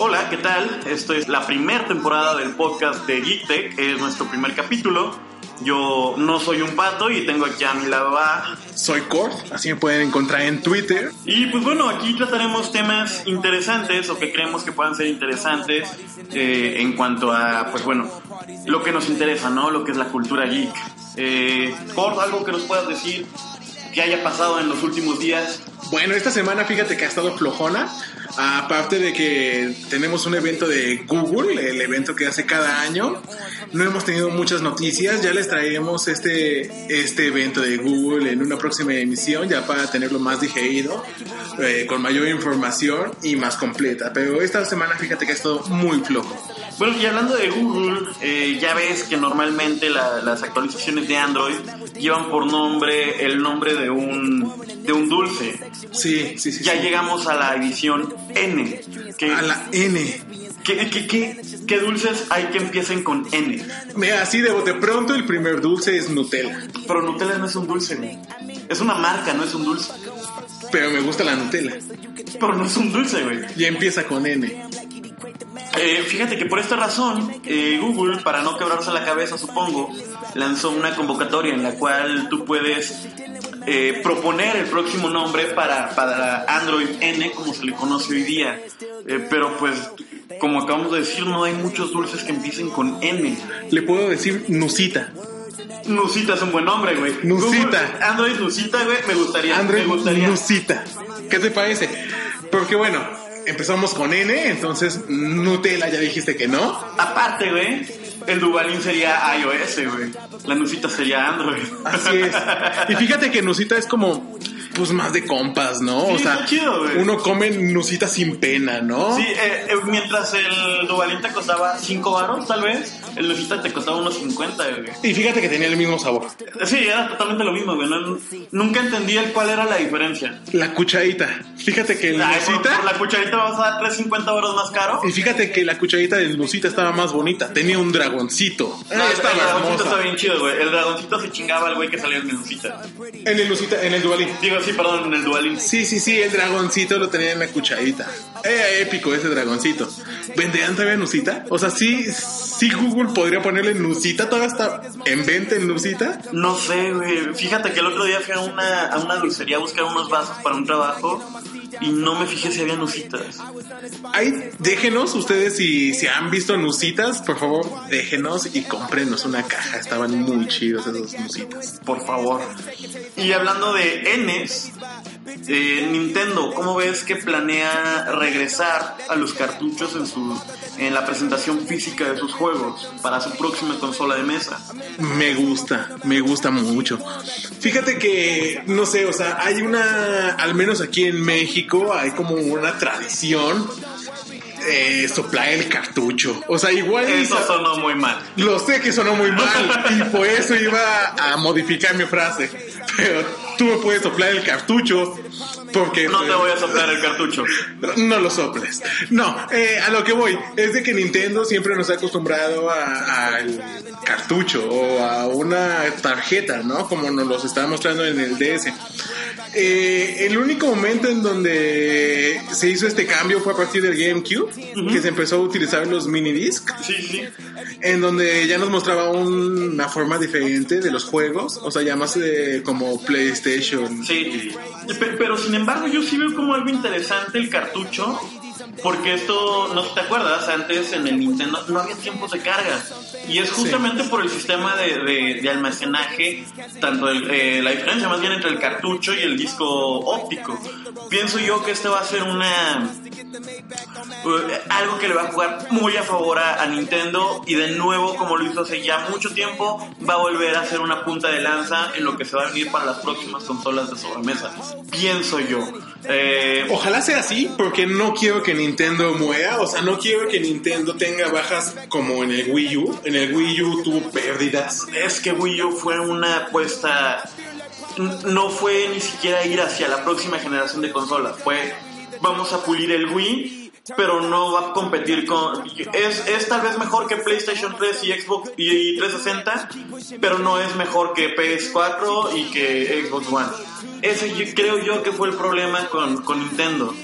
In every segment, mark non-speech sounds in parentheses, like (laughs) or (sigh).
Hola, ¿qué tal? Esto es la primera temporada del podcast de GeekTech, es nuestro primer capítulo. Yo no soy un pato y tengo aquí a mi lado a... Soy Cord, así me pueden encontrar en Twitter. Y pues bueno, aquí trataremos temas interesantes o que creemos que puedan ser interesantes eh, en cuanto a, pues bueno, lo que nos interesa, ¿no? Lo que es la cultura geek. Eh, Cord, algo que nos puedas decir que haya pasado en los últimos días. Bueno, esta semana fíjate que ha estado flojona. Aparte de que tenemos un evento de Google, el evento que hace cada año, no hemos tenido muchas noticias. Ya les traeremos este, este evento de Google en una próxima emisión, ya para tenerlo más digerido, eh, con mayor información y más completa. Pero esta semana fíjate que ha estado muy flojo. Bueno, y hablando de Google, eh, ya ves que normalmente la- las actualizaciones de Android llevan por nombre el nombre de un, de un dulce. Sí, sí, sí. Ya sí. llegamos a la edición N. Que, A la N. ¿qué, qué, qué- qué dulces hay que empiecen con N? Mira, así de bote pronto el primer dulce es Nutella. Pero Nutella no es un dulce, güey. Es una marca, no es un dulce. Pero me gusta la Nutella. Pero no es un dulce, güey. Ya empieza con N. Eh, fíjate que por esta razón, eh, Google, para no quebrarse la cabeza, supongo, lanzó una convocatoria en la cual tú puedes eh, proponer el próximo nombre para, para Android N, como se le conoce hoy día. Eh, pero pues, como acabamos de decir, no hay muchos dulces que empiecen con N. Le puedo decir Nusita. Nusita es un buen nombre, güey. Nusita. Android Nusita, güey, me gustaría. Me gustaría. Nusita. ¿Qué te parece? Porque bueno, empezamos con N, entonces Nutella ya dijiste que no. Aparte, güey, el Duvalín sería iOS, güey. La Nusita sería Android. Así es. Y fíjate que Nusita es como, pues más de compas, ¿no? Sí, o sea, chido, uno come Nusita sin pena, ¿no? Sí, eh, eh, mientras el Duvalín te costaba 5 baros, tal vez, el Nusita te costaba unos 50, güey. Y fíjate que tenía el mismo sabor. Sí, era totalmente lo mismo, güey. No- nunca entendí el cuál era la diferencia. La cucharita. Fíjate que el Ay, Nusita. por la cucharita vas a dar 3.50 baros más caro. Y fíjate que la cucharita del Nusita estaba más bonita. Tenía un dragoncito. No, el dragoncito hermosa. está bien chido, güey. El dragoncito se chingaba al güey que salía en el Nusita. En el Nusita, en el Dualín. Digo, sí, perdón, en el. Sí, sí, sí, el dragoncito lo tenía en la cucharita. Era épico ese dragoncito. ¿Venderían todavía Nusita? O sea, sí, sí Google podría ponerle Nusita, todavía está en venta en Nusita. No sé, güey. Fíjate que el otro día fui a una, a una dulcería a buscar unos vasos para un trabajo y no me fijé si había nusitas. Ahí, déjenos ustedes si, si han visto Nusitas, por favor, déjenos y cómprenos una caja. Estaban muy chidos esos Nusitas. Por favor. Y hablando de Ns, eh, Nintendo, ¿cómo ves que planea regresar a los cartuchos en su en la presentación física de sus juegos para su próxima consola de mesa? Me gusta, me gusta mucho. Fíjate que, no sé, o sea, hay una, al menos aquí en México, hay como una tradición. Eh, soplar el cartucho. O sea, igual. Eso sonó muy mal. Lo sé que sonó muy mal (laughs) y por eso iba a modificar mi frase. Pero tú me puedes soplar el cartucho porque... No te voy a soplar el cartucho. no lo soples. No, eh, a lo que voy es de que Nintendo siempre nos ha acostumbrado al cartucho o a una tarjeta, ¿no? Como nos los estaba mostrando en el DS. Eh, el único momento en donde se hizo este cambio fue a partir del GameCube, que se empezó a utilizar los mini disc Sí, sí. en donde ya nos mostraba una forma diferente de los juegos, o sea, ya más eh, como PlayStation. Sí, Pe- pero sin embargo yo sí veo como algo interesante el cartucho, porque esto, no te acuerdas, antes en el Nintendo no había tiempos de carga, y es justamente por el sistema de, almacenaje, tanto el- eh, la diferencia más bien entre el cartucho y el disco óptico. Pienso yo que este va a ser una eh, algo que le va a jugar muy a favor a Nintendo y de nuevo, como lo hizo hace ya mucho tiempo, va a volver a ser una punta de lanza en lo que se va a venir para las próximas consolas de sobremesa. Pienso yo. Eh, Ojalá sea así, porque no quiero que Nintendo muera, o sea, no quiero que Nintendo tenga bajas como en el Wii U. En el Wii U tuvo pérdidas. es que Wii U fue una apuesta. No fue ni siquiera ir hacia la próxima generación de consolas. Fue vamos a pulir el Wii, pero no va a competir con. Es, es tal vez mejor que PlayStation 3 y Xbox y 360, pero no es mejor que PS4 y que Xbox One. Ese yo- creo yo que fue el problema con, con Nintendo.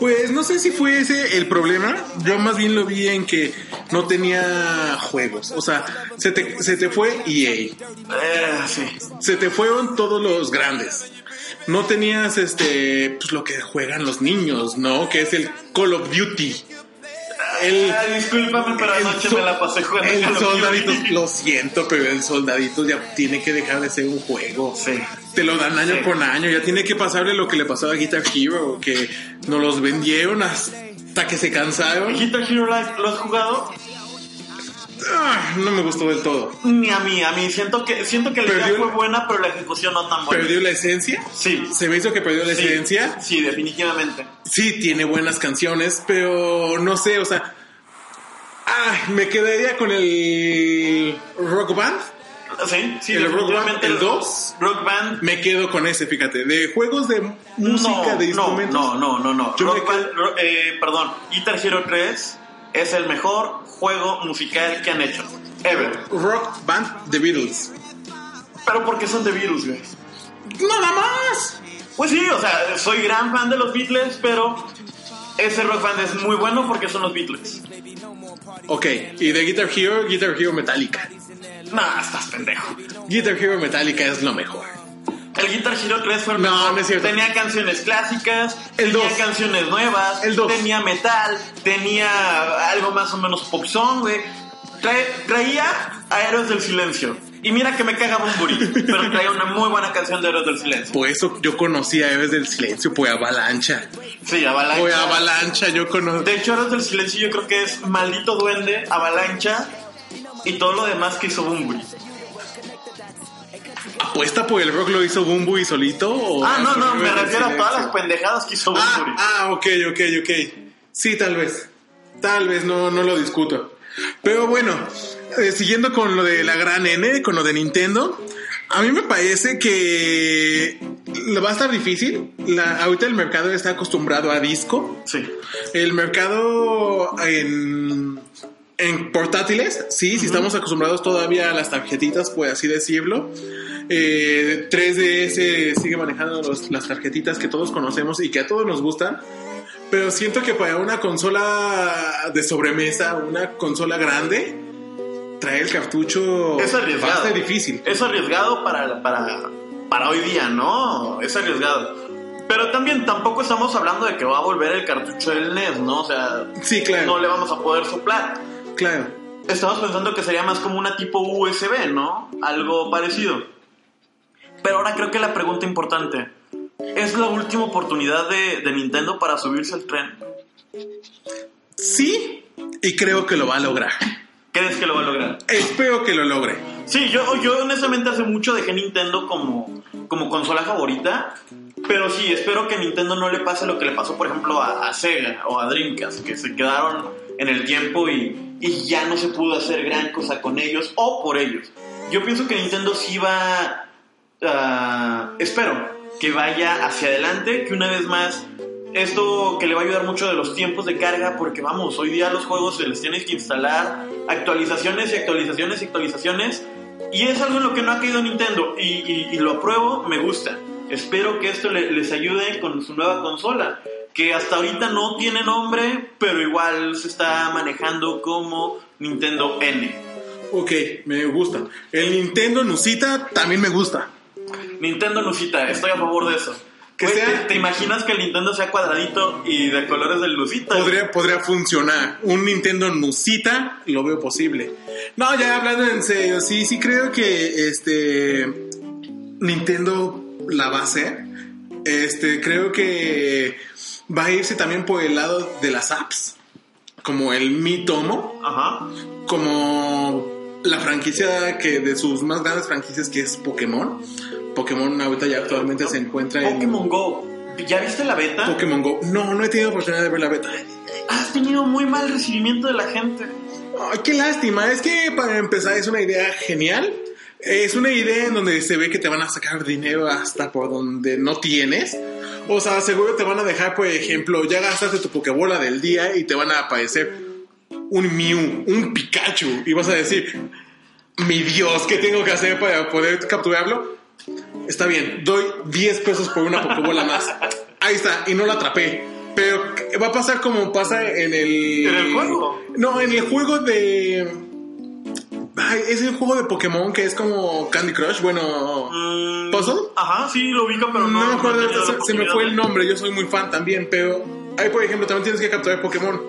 Pues no sé si fue ese el problema. Yo más bien lo vi en que no tenía juegos. O sea, se te, se te fue EA. Eh, sí. Se te fueron todos los grandes. No tenías este pues lo que juegan los niños, ¿no? Que es el Call of Duty. El, Ay, discúlpame, pero el anoche so- me la pasé jugando el Call of soldadito, Duty. lo siento, pero el soldadito ya tiene que dejar de ser un juego. Sí. Te lo dan año Sí. con año, ya tiene que pasarle lo que le pasó a Guitar Hero, que nos los vendieron hasta que se cansaron. Guitar Hero Live, ¿lo has jugado? Ah, no me gustó del todo. Ni a mí, a mí siento que siento que la idea fue buena, pero la ejecución no tan buena. ¿Perdió la esencia? Sí. Se me hizo que perdió la Sí, esencia. Sí, definitivamente. Sí, tiene buenas canciones, pero no sé, o sea. Ah, me quedaría con el Rock Band. Sí, sí, ¿El Rock. Band, el dos? Rock Band. Me quedo con ese, fíjate. De juegos de música, no, de no, instrumentos. no, no, no, no. Me Rock Band, ro- eh, perdón, Guitar Hero 3 es el mejor juego musical que han hecho. Ever. Rock Band The Beatles. Pero porque son de virus, güey. ¡Nada más! Pues sí, o sea, soy gran fan de los Beatles, pero ese Rock Band es muy bueno porque son los Beatles. Ok, y de Guitar Hero, Guitar Hero Metallica. Nah, estás pendejo. Guitar Hero Metallica es lo mejor. El Guitar Hero 3 fue el No, mejor. no es cierto. Tenía canciones clásicas, El tenía canciones nuevas, El dos. tenía metal, tenía algo más o menos popsong, güey. Trae- traía a Héroes del Silencio. Y mira que me caga Bumburi, (laughs) pero traía una muy buena canción de Héroes del Silencio. Por eso yo conocí a Héroes del Silencio, pues Avalancha. Sí, Avalancha. Pues Avalancha, yo conocí. De hecho, Héroes del Silencio yo creo que es Maldito Duende, Avalancha y todo lo demás que hizo Bumburi. ¿Apuesta por el rock lo hizo Bumbu y solito? o Ah, no, no, me refiero a todas las pendejadas que hizo Bumburi. Ah, ah, ok, ok, ok. Sí, tal vez. Tal vez, no, no lo discuto. Pero bueno, eh, siguiendo con lo de la gran N, con lo de Nintendo, a mí me parece que va a estar difícil. La, ahorita el mercado está acostumbrado a disco. Sí. El mercado en, en portátiles, sí, si estamos acostumbrados todavía a las tarjetitas, por así decirlo. Eh, 3DS sigue manejando los- las tarjetitas que todos conocemos y que a todos nos gustan. Pero siento que para una consola de sobremesa, una consola grande, traer el cartucho Es arriesgado. ser difícil. Es arriesgado para, para, para hoy día, ¿no? Es arriesgado. Pero también tampoco estamos hablando de que va a volver el cartucho del NES, ¿no? O sea, Sí, claro. no le vamos a poder soplar. Claro. Estamos pensando que sería más como una tipo USB, ¿no? Algo parecido. Pero ahora creo que la pregunta importante, ¿es la última oportunidad de, de Nintendo para subirse al tren? Sí, y creo que lo va a lograr. ¿Crees que lo va a lograr? Espero que lo logre. Sí, yo, yo honestamente hace mucho dejé Nintendo como, como consola favorita. Pero sí, espero que Nintendo no le pase lo que le pasó, por ejemplo, a, a Sega o a Dreamcast, que se quedaron en el tiempo y, y ya no se pudo hacer gran cosa con ellos o por ellos. Yo pienso que Nintendo sí va. Ah, espero que vaya hacia adelante, que una vez más. Esto que le va a ayudar mucho de los tiempos de carga, porque vamos, hoy día los juegos se les tienes que instalar actualizaciones y actualizaciones y actualizaciones. Y es algo en lo que no ha caído Nintendo. Y, lo apruebo, me gusta. Espero que esto le- les ayude con su nueva consola. Que hasta ahorita no tiene nombre, pero igual se está manejando como Nintendo N. Ok, me gusta. El Nintendo Nusita también me gusta. Nintendo Lucita, estoy a favor de eso. Que Güey, sea- ¿te, te imaginas que el Nintendo sea cuadradito y de colores del Lucita? Podría, podría funcionar. Un Nintendo Nusita lo veo posible. No, ya hablando en serio, sí, sí creo que este Nintendo la va a hacer. Este, creo que va a irse también por el lado de las apps, como el Mi Tomo, Ajá. como la franquicia que de sus más grandes franquicias que es Pokémon. Pokémon ahorita ya actualmente se encuentra en Pokémon Go. ¿Ya viste la beta? Pokémon Go. No, no he tenido oportunidad de ver la beta. Has tenido muy mal recibimiento de la gente. Ay, qué lástima. Es que para empezar es una idea genial. Es una idea en donde se ve que te van a sacar dinero hasta por donde no tienes. O sea, seguro te van a dejar, por ejemplo, ya gastaste tu Pokébola del día y te van a aparecer un Mew, un Pikachu. Y vas a decir, mi Dios, ¿qué tengo que hacer para poder capturarlo? Está bien, doy 10 pesos por una Pokébola más. Ahí está, y no la atrapé. Pero va a pasar como pasa en el... ¿En el juego? No, en el juego de... Ay, es el juego de Pokémon que es como Candy Crush, bueno... Mm, ¿Puzzle? Ajá, sí, lo ubico, pero no. No me acuerdo, la se, se me fue el nombre, yo soy muy fan también, pero ahí por ejemplo también tienes que capturar Pokémon.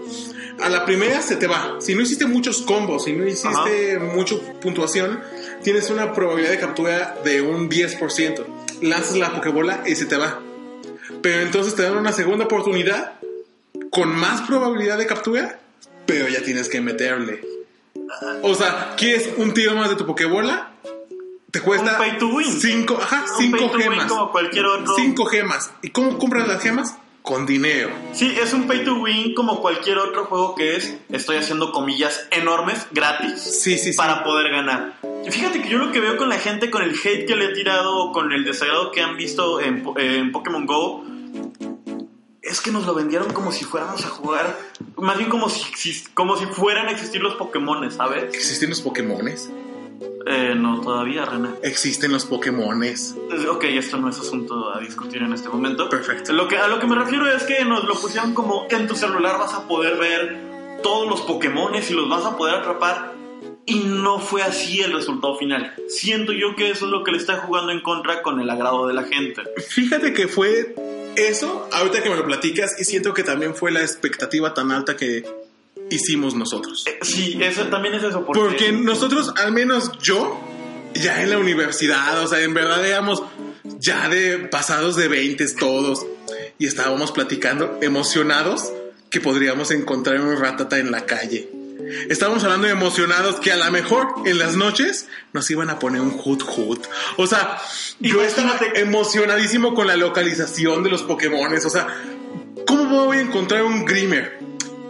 A la primera se te va. Si no hiciste muchos combos, si no hiciste mucha puntuación, tienes una probabilidad de captura de un 10%. Lanzas la Pokébola y se te va. Pero entonces te dan una segunda oportunidad con más probabilidad de captura, pero ya tienes que meterle. O sea, ¿quieres un tiro más de tu Pokébola? Te cuesta Un pay to win. cinco, ajá, Un cinco pay to win gemas. como cualquier otro. Cinco gemas. ¿Y cómo compras las gemas? Con dinero. Sí, es un pay to win como cualquier otro juego que es, estoy haciendo comillas enormes, gratis, Sí, sí, sí. para poder ganar. Fíjate que yo lo que veo con la gente, con el hate que le he tirado, con el desagrado que han visto en, en Pokémon Go, es que nos lo vendieron como si fuéramos a jugar, más bien como si, como si fueran a existir los Pokémon, ¿sabes? ¿Existen los Pokémones? Eh, no, todavía, René. Existen los Pokémones. Ok, esto no es asunto a discutir en este momento. Perfecto. Lo que, a lo que me refiero es que nos lo pusieron como que en tu celular vas a poder ver todos los Pokémones y los vas a poder atrapar. Y no fue así el resultado final. Siento yo que eso es lo que le está jugando en contra con el agrado de la gente. Fíjate que fue eso, ahorita que me lo platicas, y siento que también fue la expectativa tan alta que hicimos nosotros. Eh, Sí, eso también es eso. Porque, Porque nosotros, al menos yo, ya en la universidad, o sea, en verdad éramos ya de pasados de 20 todos, y estábamos platicando emocionados que podríamos encontrar un ratata en la calle. Estábamos hablando de emocionados que a lo mejor en las noches nos iban a poner un hut hut. O sea, yo estaba emocionadísimo con la localización de los Pokémones. O sea, ¿cómo voy a encontrar un Grimer?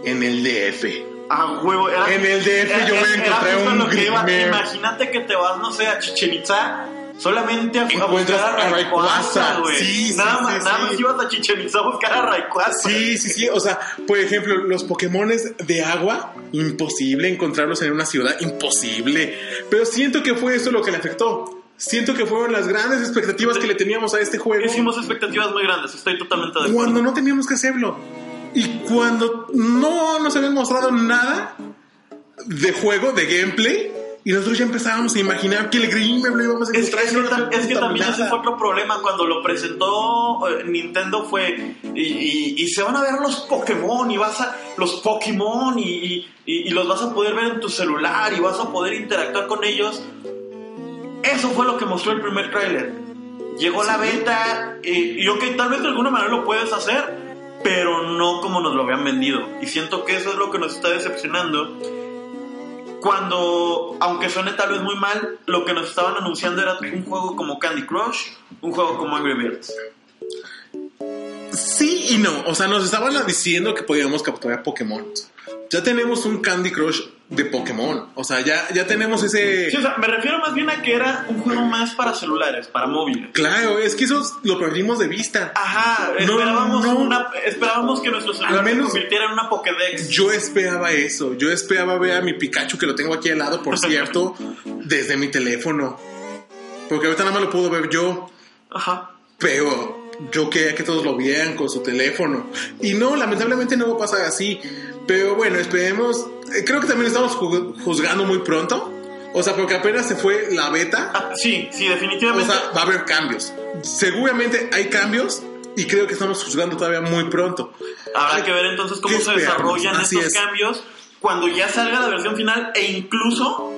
En el DF. Ah, huevo, era- En el DF yo era un lo que iba. Grimer. Imagínate que te vas, no sé, a Chichen Itza solamente a, a buscar a Rayquaza, güey. Sí, sí, nada sí, más, nada más ibas a Chichen Itza a buscar a Rayquaza. Sí, sí, sí. O sea, por ejemplo, los Pokémones de agua, imposible encontrarlos en una ciudad, imposible. Pero siento que fue eso lo que le afectó. Siento que fueron las grandes expectativas que le teníamos a este juego Hicimos expectativas muy grandes, estoy totalmente de acuerdo. cuando no teníamos que hacerlo. Y cuando no nos habían mostrado nada de juego, de gameplay, y nosotros ya empezábamos a imaginar que el Grimer lo íbamos a Es, encontrar. es y que, tam- nos es que también ese fue otro problema cuando lo presentó eh, Nintendo fue y, y- y se van a ver los Pokémon y vas a los Pokémon y, y- y- y los vas a poder ver en tu celular y vas a poder interactuar con ellos. Eso fue lo que mostró el primer tráiler. Llegó la beta eh, y ok, tal vez de alguna manera lo puedes hacer, pero no como nos lo habían vendido. Y siento que eso es lo que nos está decepcionando cuando, aunque suene tal vez muy mal, lo que nos estaban anunciando era un juego como Candy Crush, un juego como Angry Birds. Sí y no. O sea, nos estaban diciendo que podíamos capturar Pokémon. Ya tenemos un Candy Crush de Pokémon. O sea, ya, ya tenemos ese. Sí, o sea, me refiero más bien a que era un juego más para celulares, para móviles. Claro, es que eso lo perdimos de vista. Ajá, No, esperábamos, no. Una, esperábamos que nuestro celular Al menos- se convirtiera en una Pokédex. Yo esperaba eso. Yo esperaba ver a mi Pikachu, que lo tengo aquí al lado, por (laughs) cierto, desde mi teléfono. Porque ahorita nada más lo puedo ver yo. Ajá. Pero yo quería que todos lo vieran con su teléfono. Y no, lamentablemente no va a pasar así. Pero bueno, esperemos. Eh, Creo que también estamos ju- juzgando muy pronto. O sea, porque apenas se fue la beta. Ah, (laughs) sí, sí, O definitivamente. sea, va a haber cambios. Seguramente hay cambios. Y creo que estamos juzgando todavía muy pronto. Habrá Hay- que ver entonces cómo ¿qué se desarrollan Así estos es. cambios cuando ya salga la versión final e incluso,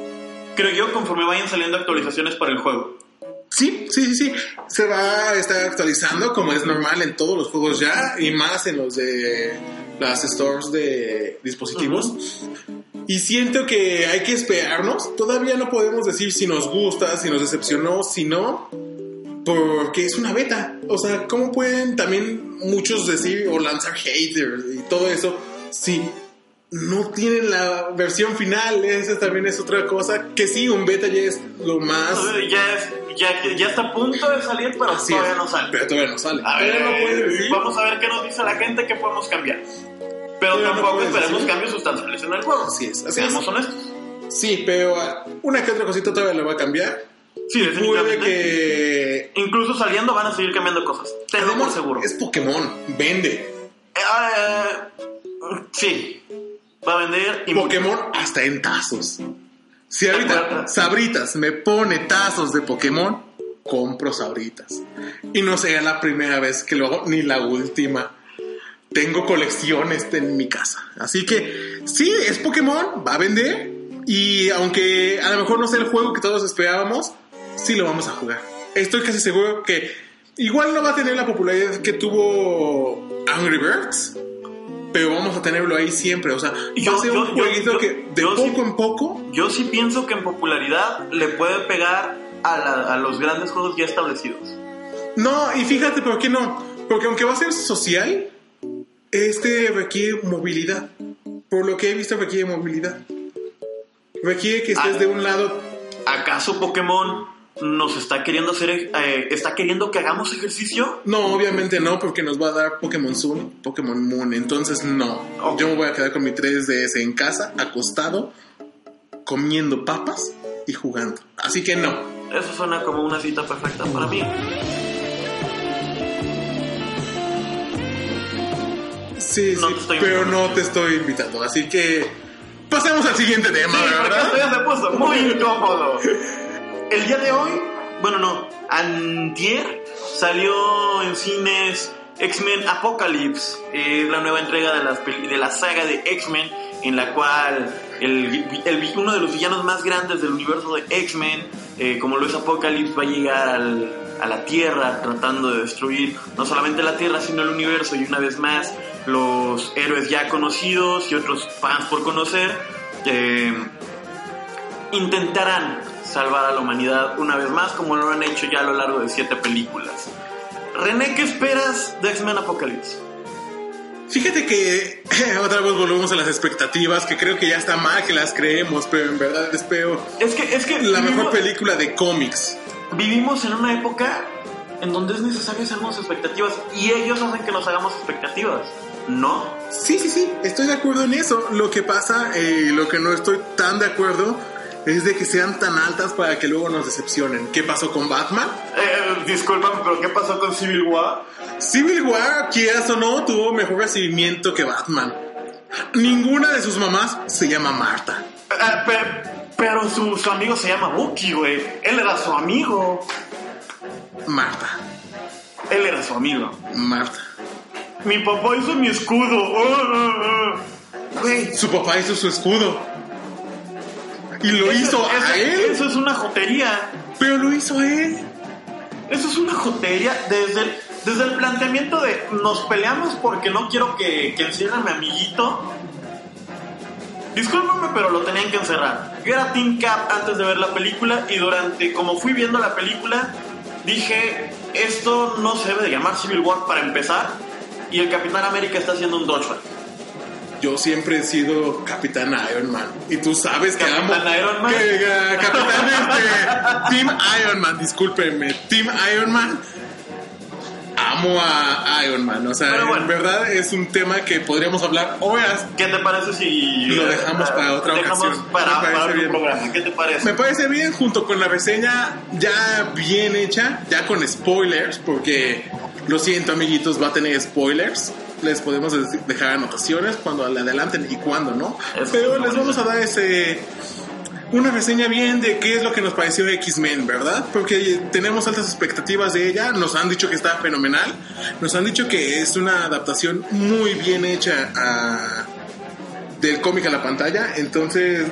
creo yo, conforme vayan saliendo actualizaciones para el juego. Sí, sí, sí, sí. Se va a estar actualizando como es normal en todos los juegos ya y más en los de las stores de dispositivos. Y siento que hay que esperarnos. Todavía no podemos decir si nos gusta, si nos decepcionó, si no. Porque es una beta. O sea, ¿cómo pueden también muchos decir o lanzar haters y todo eso si no tienen la versión final? Esa también es otra cosa. Que sí, un beta ya es lo más. Ya, es, ya, ya está a punto de salir, pero Así todavía es, no sale. Pero todavía no sale. A ver, no decir. vamos a ver qué nos dice la gente que podemos cambiar. Pero no tampoco puedes esperemos decir. cambios sustanciales en el juego. Así es, así Seamos es. honestos. Sí, pero ah, una que otra cosita todavía lo va a cambiar. Sí, Puede definitivamente. que. Incluso saliendo van a seguir cambiando cosas. Te lo por seguro. es Pokémon, vende. Eh, sí. Va a vender y Pokémon hasta en tazos. Si ahorita. Sabritas me pone tazos de Pokémon, compro Sabritas. Y no sería la primera vez que lo hago, ni la última. Tengo colecciones en mi casa. Así que sí, es Pokémon, va a vender. Y aunque a lo mejor no sea el juego que todos esperábamos, sí lo vamos a jugar. Estoy casi seguro que igual no va a tener la popularidad que tuvo Angry Birds, pero vamos a tenerlo ahí siempre. O sea, Yo- va a ser yo- un jueguito yo- que de yo sí- poco en poco Yo sí pienso que en popularidad le puede pegar a, la- a los grandes juegos ya establecidos. No, y fíjate por qué no. Porque aunque va a ser social, este requiere movilidad. Por lo que he visto, requiere movilidad. Requiere que estés Ah. de un lado. ¿Acaso Pokémon nos está queriendo hacer, eh, está queriendo que hagamos ejercicio? No, obviamente no, porque nos va a dar Pokémon Sun, Pokémon Moon. Entonces, no. Yo me voy a quedar con mi 3DS en casa, acostado, comiendo papas y jugando. Así que no. Eso suena como una cita perfecta para mí. Sí, No sí, pero invitando. no te estoy invitando. Así que pasemos al siguiente tema, Sí, porque ¿verdad? esto ya se puso muy incómodo. (laughs) El día de hoy, bueno, no, antier salió en cines X-Men Apocalypse, eh, la nueva entrega de, las de la saga de X-Men, en la cual el, uno de los villanos más grandes del universo de X-Men, eh, como lo es Apocalypse, va a llegar al- a la Tierra tratando de destruir no solamente la Tierra, sino el universo, y una vez más los héroes ya conocidos y otros fans por conocer. eh, intentarán salvar a la humanidad una vez más, como lo han hecho ya a lo largo de siete películas. René, ¿qué esperas de X-Men Apocalypse? Fíjate que (clears throat) otra vez volvemos a las expectativas, que creo que ya está mal que las creemos, pero en verdad espero Es que, es que la vivimos, mejor película de cómics. vivimos en una época en donde es necesario hacernos expectativas y ellos hacen que nos hagamos expectativas. ¿No? Sí, sí, sí, estoy de acuerdo en eso. Lo que pasa, eh, lo que no estoy tan de acuerdo, es de que sean tan altas para que luego nos decepcionen. ¿Qué pasó con Batman? Eh, discúlpame, pero ¿qué pasó con Civil War? Civil War, quieras o no, tuvo mejor recibimiento que Batman. Ninguna de sus mamás se llama Marta. Eh, pe- pero su, su amigo se llama Bucky, güey. Él era su amigo. Marta. Él era su amigo. Marta. Mi papá hizo mi escudo. Oh, oh, oh. Su papá hizo su escudo. Y lo Eso- hizo a eso- él. Eso es una jotería. Pero lo hizo a él. Eso es una jotería desde el, desde el planteamiento de nos peleamos porque no quiero que, que encierren a mi amiguito. Discúlpame, pero lo tenían que encerrar. Yo era Team Cap antes de ver la película y durante, como fui viendo la película, dije, esto no se debe de llamar Civil War para empezar y el Capitán América está haciendo un dodgeball. Yo siempre he sido Capitán Iron Man. Y tú sabes que Capitán amo. Iron Man. Que, eh, Capitán este. Team Iron Man, discúlpenme. Team Iron Man. Amo a Iron Man. O sea, bueno. en verdad es un tema que podríamos hablar horas. ¿Qué te parece si Lo dejamos para otra dejamos ocasión. Para, Me para bien. programa. ¿Qué te parece? Me parece bien, junto con la reseña ya bien hecha, ya con spoilers, porque lo siento, amiguitos, va a tener spoilers. Les podemos dejar anotaciones cuando le adelanten y cuando no. Eso Pero es les vamos a dar ese una reseña bien de qué es lo que nos pareció X-Men, ¿verdad? Porque tenemos altas expectativas de ella, nos han dicho que está fenomenal, nos han dicho que es una adaptación muy bien hecha a- del cómic a la pantalla, entonces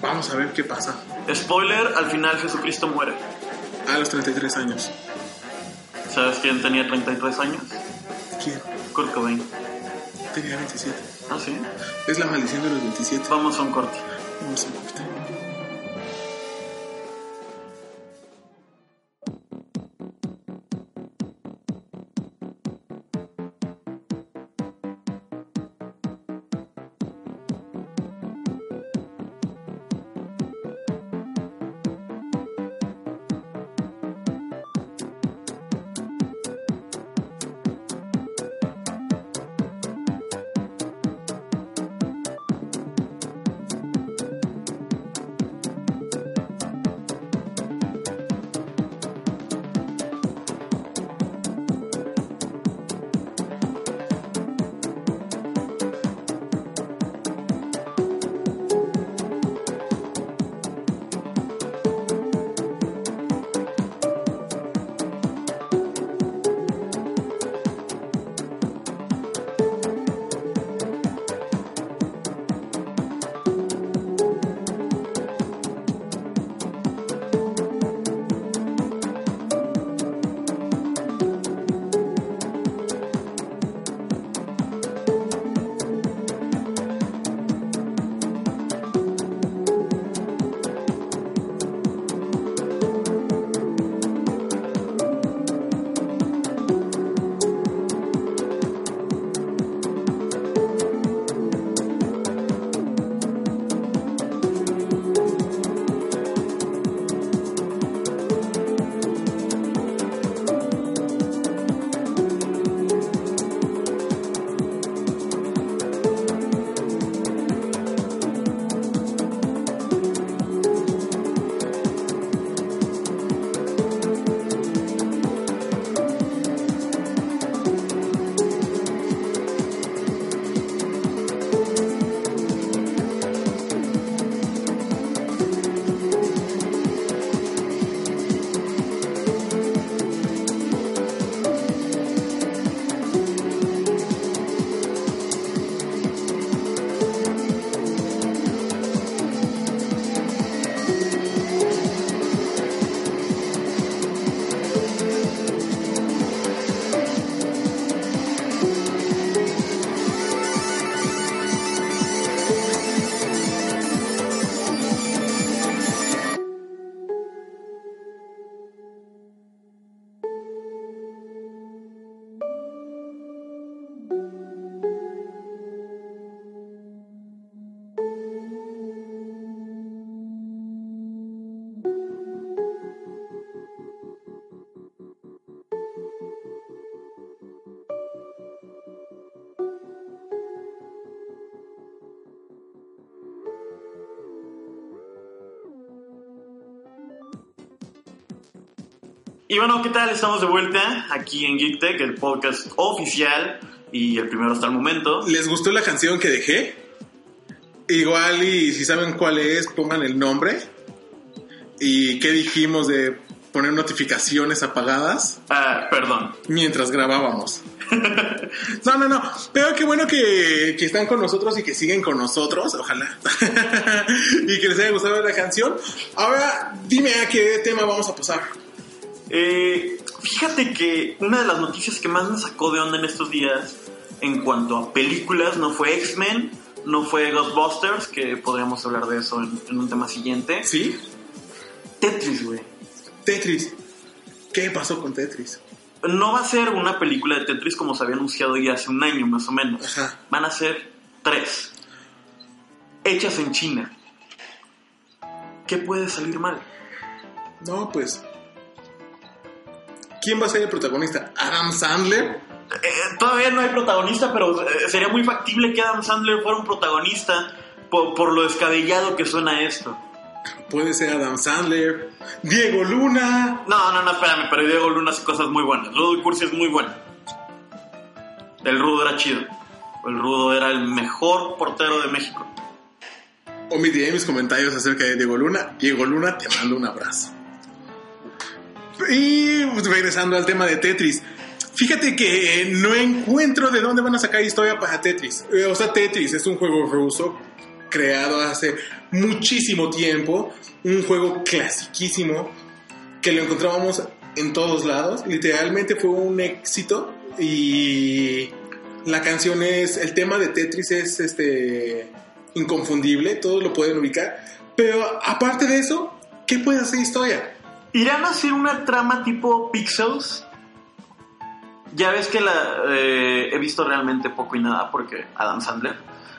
vamos a ver qué pasa. Spoiler, al final Jesucristo muere. A los 33 años. ¿Sabes quién tenía 33 años? ¿Quién? Kurt Cobain. Tenía 27. Ah, sí. Es la maldición de los 27. Vamos a un corte. Vamos a corte. Y bueno, ¿qué tal? Estamos de vuelta aquí en Geek Tech, el podcast oficial y el primero hasta el momento. ¿Les gustó la canción que dejé? Igual y si saben cuál es, pongan el nombre. ¿Y qué dijimos de poner notificaciones apagadas Ah, perdón. mientras grabábamos? No, no, no. Pero qué bueno que, que están con nosotros y que siguen con nosotros, ojalá. (laughs) y que les haya gustado la canción. Ahora, dime a qué tema vamos a pasar. Eh, fíjate que una de las noticias que más me sacó de onda en estos días en cuanto a películas no fue X-Men, no fue Ghostbusters, que podríamos hablar de eso en, en un tema siguiente. ¿Sí? Tetris, güey. Tetris. ¿Qué pasó con Tetris? No va a ser una película de Tetris como se había anunciado ya hace un año más o menos. Ajá. Van a ser tres. Hechas en China. ¿Qué puede salir mal? No, pues. ¿Quién va a ser el protagonista? ¿Adam Sandler? Eh, todavía no hay protagonista, pero eh, sería muy factible que Adam Sandler fuera un protagonista por, por lo descabellado que suena esto. Puede ser Adam Sandler. Diego Luna. No, no, no, espérame, pero Diego Luna hace cosas muy buenas. Rudo Cursi es muy bueno. El Rudo era chido. El Rudo era el mejor portero de México. Omitiré mis comentarios acerca de Diego Luna. Diego Luna, te mando un abrazo. Y pues, regresando al tema de Tetris. Fíjate que no encuentro de dónde van a sacar historia para Tetris. Eh, O sea, Tetris es un juego ruso creado hace muchísimo tiempo. Un juego clasiquísimo que lo encontrábamos en todos lados. Literalmente fue un éxito y la canción es, el tema de Tetris es este inconfundible, todos lo pueden ubicar. Pero aparte de eso, ¿qué puede hacer historia? ¿Irán a hacer una trama tipo Pixels? Ya ves que la eh, he visto realmente poco y nada porque Adam Sandler.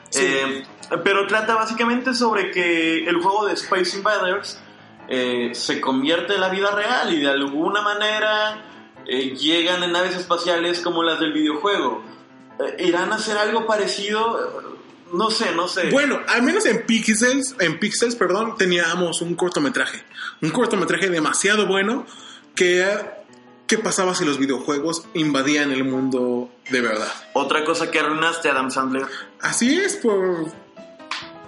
Sí. Eh, pero trata básicamente sobre que el juego de Space Invaders eh, se convierte en la vida real y de alguna manera llegan en naves espaciales como las del videojuego. ¿Irán a hacer algo parecido? No sé, no sé. Bueno, al menos en Pixels, en Pixels, perdón, teníamos un cortometraje. Un cortometraje demasiado bueno que qué pasaba si los videojuegos invadían el mundo de verdad. Otra cosa que arruinaste, Adam Sandler. Así es, por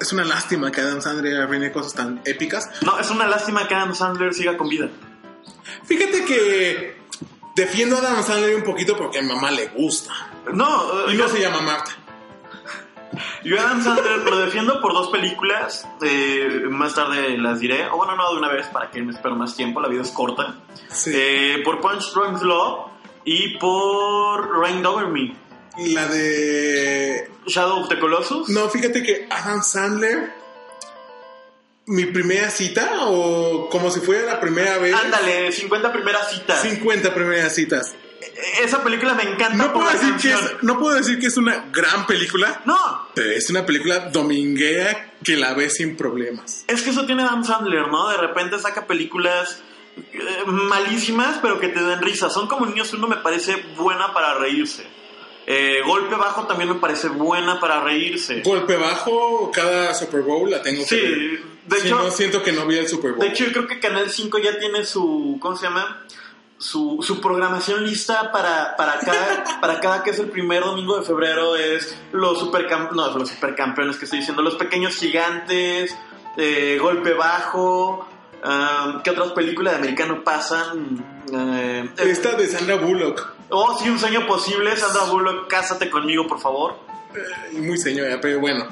es una lástima que Adam Sandler arruine cosas tan épicas. No, es una lástima que Adam Sandler siga con vida. Fíjate que defiendo a Adam Sandler un poquito porque a mi mamá le gusta. No, Y yo, no se llama Marta. Yo Adam Sandler lo defiendo por dos películas. eh, más tarde las diré. O bueno, no de una vez para que me espero más tiempo. La vida es corta. Sí. Eh, por Punch Drunk Love y por Rain Over Me. La de Shadow of the Colossus. No, fíjate que Adam Sandler, mi primera cita, o como si fuera la primera vez, Ándale, 50 primeras citas. 50 primeras citas. Esa película me encanta No puedo, decir que es, no puedo decir que es una gran película, No, pero es una película dominguera que la ves sin problemas. Es que eso tiene Adam Sandler, ¿no? De repente saca películas eh, malísimas, pero que te den risa. Son como niños, uno me parece buena para reírse. Eh, Golpe Bajo también me parece buena para reírse. Golpe bajo, cada Super Bowl la tengo Sí, que ver. de Si hecho- no, siento que no vi el Super Bowl. De hecho, yo creo que Canal 5 ya tiene su, ¿cómo se llama? Su, su programación lista para, para, cada, (laughs) para cada que es el primer domingo de febrero es los supercampeones, no, los supercampeones que estoy diciendo, los pequeños gigantes, eh, golpe bajo, um, ¿qué otras películas de americano pasan? Eh, Esta de Sandra Bullock. Oh, sí, un sueño posible, Sandra Bullock, cásate conmigo, por favor. Muy señora, pero bueno.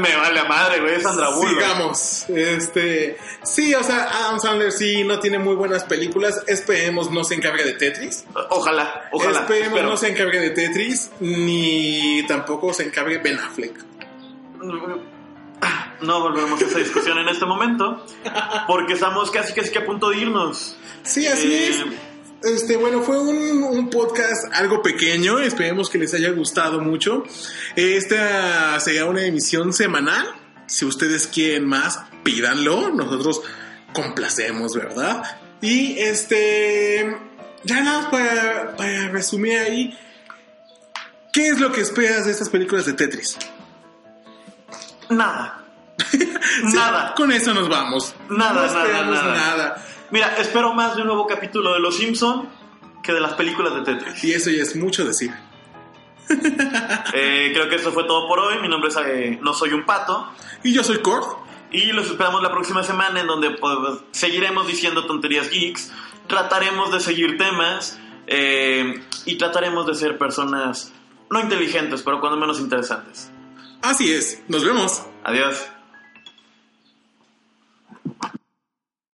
Me vale a madre, güey, Sandra Bullock. Sigamos. Este, sí, o sea, Adam Sandler sí no tiene muy buenas películas. Esperemos no se encargue de Tetris. Ojalá, ojalá. Esperemos espero. no se encargue de Tetris, ni tampoco se encargue Ben Affleck. No volvemos a esa discusión en este momento, porque estamos casi casi que a punto de irnos. Sí, así Eh, es. Este, bueno, fue un, un podcast algo pequeño. Esperemos que les haya gustado mucho. Esta será una emisión semanal. Si ustedes quieren más, pídanlo. Nosotros complacemos, ¿verdad? Y este, ya nada para, para resumir ahí. ¿Qué es lo que esperas de estas películas de Tetris? Nada. (laughs) Sí, Nada. Con eso nos vamos. Nada, no nada. nada. Mira, espero más de un nuevo capítulo de Los Simpson que de las películas de Tetris. Y eso ya es mucho decir. (laughs) Eh, creo que eso fue todo por hoy. Mi nombre es eh, No Soy un Pato. Y yo soy Cord. Y los esperamos la próxima semana en donde pues, seguiremos diciendo tonterías geeks, trataremos de seguir temas eh, y trataremos de ser personas no inteligentes, pero cuando menos interesantes. Así es. Nos vemos. Adiós.